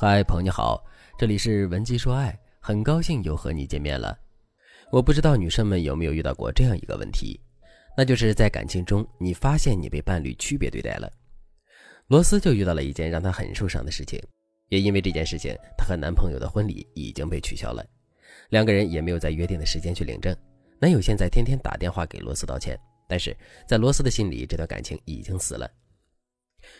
嗨，朋友你好，这里是文姬说爱，很高兴又和你见面了。我不知道女生们有没有遇到过这样一个问题，那就是在感情中，你发现你被伴侣区别对待了。罗斯就遇到了一件让她很受伤的事情，也因为这件事情，她和男朋友的婚礼已经被取消了，两个人也没有在约定的时间去领证。男友现在天天打电话给罗斯道歉，但是在罗斯的心里，这段感情已经死了。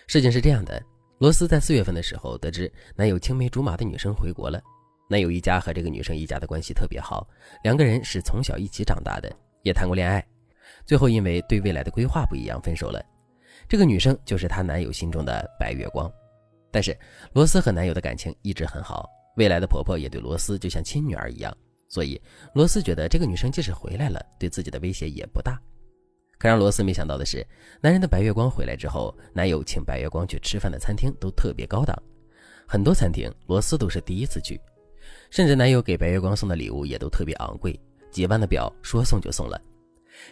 事情是这样的。罗斯在四月份的时候得知男友青梅竹马的女生回国了，男友一家和这个女生一家的关系特别好，两个人是从小一起长大的，也谈过恋爱，最后因为对未来的规划不一样分手了。这个女生就是她男友心中的白月光，但是罗斯和男友的感情一直很好，未来的婆婆也对罗斯就像亲女儿一样，所以罗斯觉得这个女生即使回来了，对自己的威胁也不大。可让罗斯没想到的是，男人的白月光回来之后，男友请白月光去吃饭的餐厅都特别高档，很多餐厅罗斯都是第一次去，甚至男友给白月光送的礼物也都特别昂贵，几万的表说送就送了。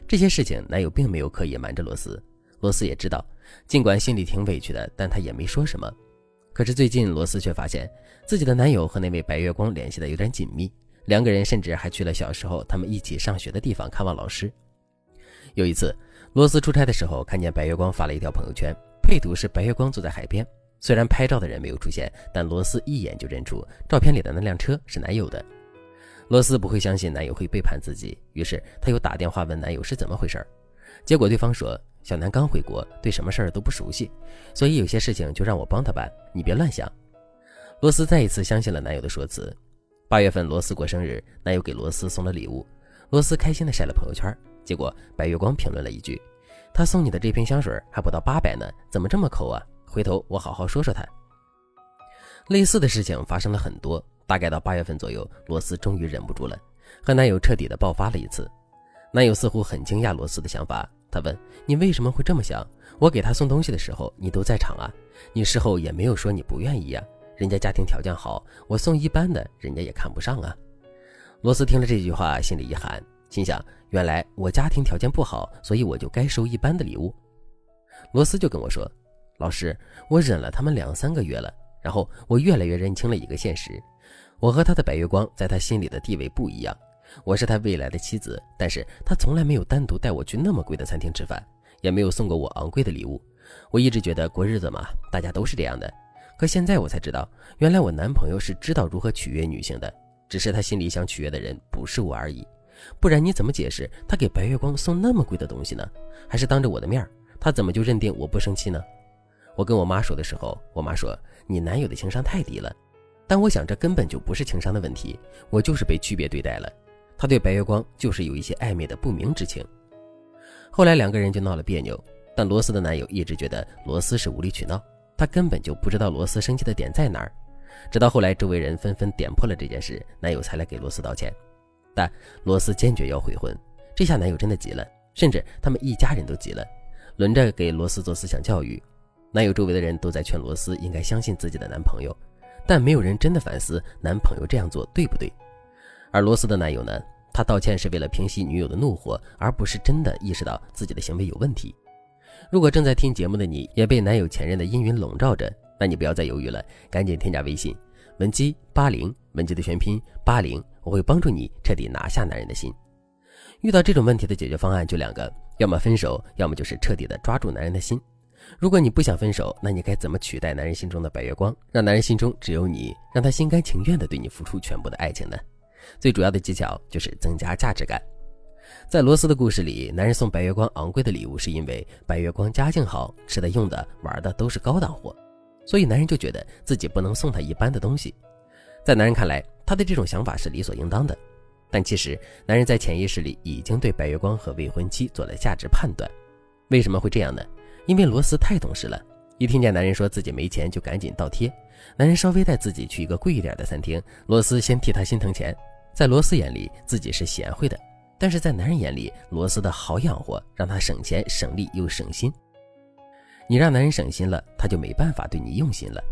这些事情男友并没有刻意瞒着罗斯，罗斯也知道，尽管心里挺委屈的，但他也没说什么。可是最近罗斯却发现自己的男友和那位白月光联系的有点紧密，两个人甚至还去了小时候他们一起上学的地方看望老师。有一次，罗斯出差的时候，看见白月光发了一条朋友圈，配图是白月光坐在海边。虽然拍照的人没有出现，但罗斯一眼就认出照片里的那辆车是男友的。罗斯不会相信男友会背叛自己，于是他又打电话问男友是怎么回事儿。结果对方说：“小南刚回国，对什么事儿都不熟悉，所以有些事情就让我帮他办，你别乱想。”罗斯再一次相信了男友的说辞。八月份，罗斯过生日，男友给罗斯送了礼物，罗斯开心地晒了朋友圈。结果白月光评论了一句：“他送你的这瓶香水还不到八百呢，怎么这么抠啊？回头我好好说说他。”类似的事情发生了很多，大概到八月份左右，罗斯终于忍不住了，和男友彻底的爆发了一次。男友似乎很惊讶罗斯的想法，他问：“你为什么会这么想？我给他送东西的时候你都在场啊，你事后也没有说你不愿意呀。人家家庭条件好，我送一般的，人家也看不上啊。”罗斯听了这句话，心里一寒。心想：原来我家庭条件不好，所以我就该收一般的礼物。罗斯就跟我说：“老师，我忍了他们两三个月了，然后我越来越认清了一个现实：我和他的白月光在他心里的地位不一样。我是他未来的妻子，但是他从来没有单独带我去那么贵的餐厅吃饭，也没有送过我昂贵的礼物。我一直觉得过日子嘛，大家都是这样的。可现在我才知道，原来我男朋友是知道如何取悦女性的，只是他心里想取悦的人不是我而已。”不然你怎么解释他给白月光送那么贵的东西呢？还是当着我的面他怎么就认定我不生气呢？我跟我妈说的时候，我妈说你男友的情商太低了。但我想这根本就不是情商的问题，我就是被区别对待了。他对白月光就是有一些暧昧的不明之情。后来两个人就闹了别扭，但罗斯的男友一直觉得罗斯是无理取闹，他根本就不知道罗斯生气的点在哪儿。直到后来周围人纷纷点破了这件事，男友才来给罗斯道歉。但罗斯坚决要悔婚，这下男友真的急了，甚至他们一家人都急了，轮着给罗斯做思想教育。男友周围的人都在劝罗斯应该相信自己的男朋友，但没有人真的反思男朋友这样做对不对。而罗斯的男友呢，他道歉是为了平息女友的怒火，而不是真的意识到自己的行为有问题。如果正在听节目的你也被男友前任的阴云笼罩着，那你不要再犹豫了，赶紧添加微信文姬八零，文姬的全拼八零。我会帮助你彻底拿下男人的心。遇到这种问题的解决方案就两个：要么分手，要么就是彻底的抓住男人的心。如果你不想分手，那你该怎么取代男人心中的白月光，让男人心中只有你，让他心甘情愿的对你付出全部的爱情呢？最主要的技巧就是增加价值感。在罗斯的故事里，男人送白月光昂贵的礼物，是因为白月光家境好，吃的、用的、玩的都是高档货，所以男人就觉得自己不能送他一般的东西。在男人看来，他的这种想法是理所应当的，但其实男人在潜意识里已经对白月光和未婚妻做了价值判断。为什么会这样呢？因为罗斯太懂事了，一听见男人说自己没钱，就赶紧倒贴。男人稍微带自己去一个贵一点的餐厅，罗斯先替他心疼钱。在罗斯眼里，自己是贤惠的，但是在男人眼里，罗斯的好养活，让他省钱省力又省心。你让男人省心了，他就没办法对你用心了。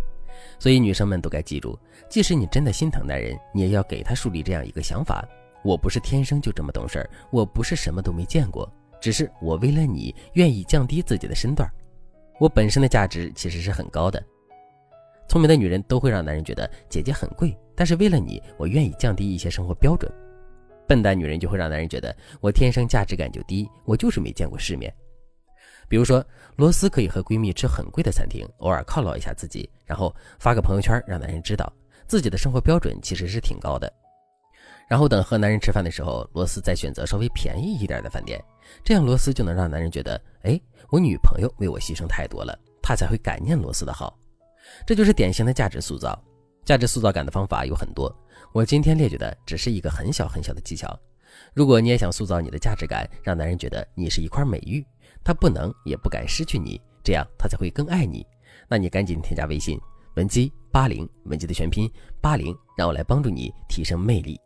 所以女生们都该记住，即使你真的心疼男人，你也要给他树立这样一个想法：我不是天生就这么懂事儿，我不是什么都没见过，只是我为了你愿意降低自己的身段。我本身的价值其实是很高的。聪明的女人都会让男人觉得姐姐很贵，但是为了你，我愿意降低一些生活标准。笨蛋女人就会让男人觉得我天生价值感就低，我就是没见过世面。比如说，罗斯可以和闺蜜吃很贵的餐厅，偶尔犒劳一下自己，然后发个朋友圈，让男人知道自己的生活标准其实是挺高的。然后等和男人吃饭的时候，罗斯再选择稍微便宜一点的饭店，这样罗斯就能让男人觉得，哎，我女朋友为我牺牲太多了，他才会感念罗斯的好。这就是典型的价值塑造。价值塑造感的方法有很多，我今天列举的只是一个很小很小的技巧。如果你也想塑造你的价值感，让男人觉得你是一块美玉，他不能也不敢失去你，这样他才会更爱你。那你赶紧添加微信文姬八零，文姬的全拼八零，让我来帮助你提升魅力。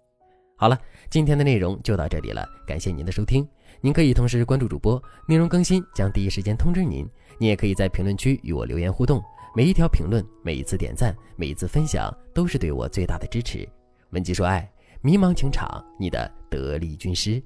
好了，今天的内容就到这里了，感谢您的收听。您可以同时关注主播，内容更新将第一时间通知您。你也可以在评论区与我留言互动，每一条评论、每一次点赞、每一次分享，都是对我最大的支持。文姬说爱，迷茫情场，你的得力军师。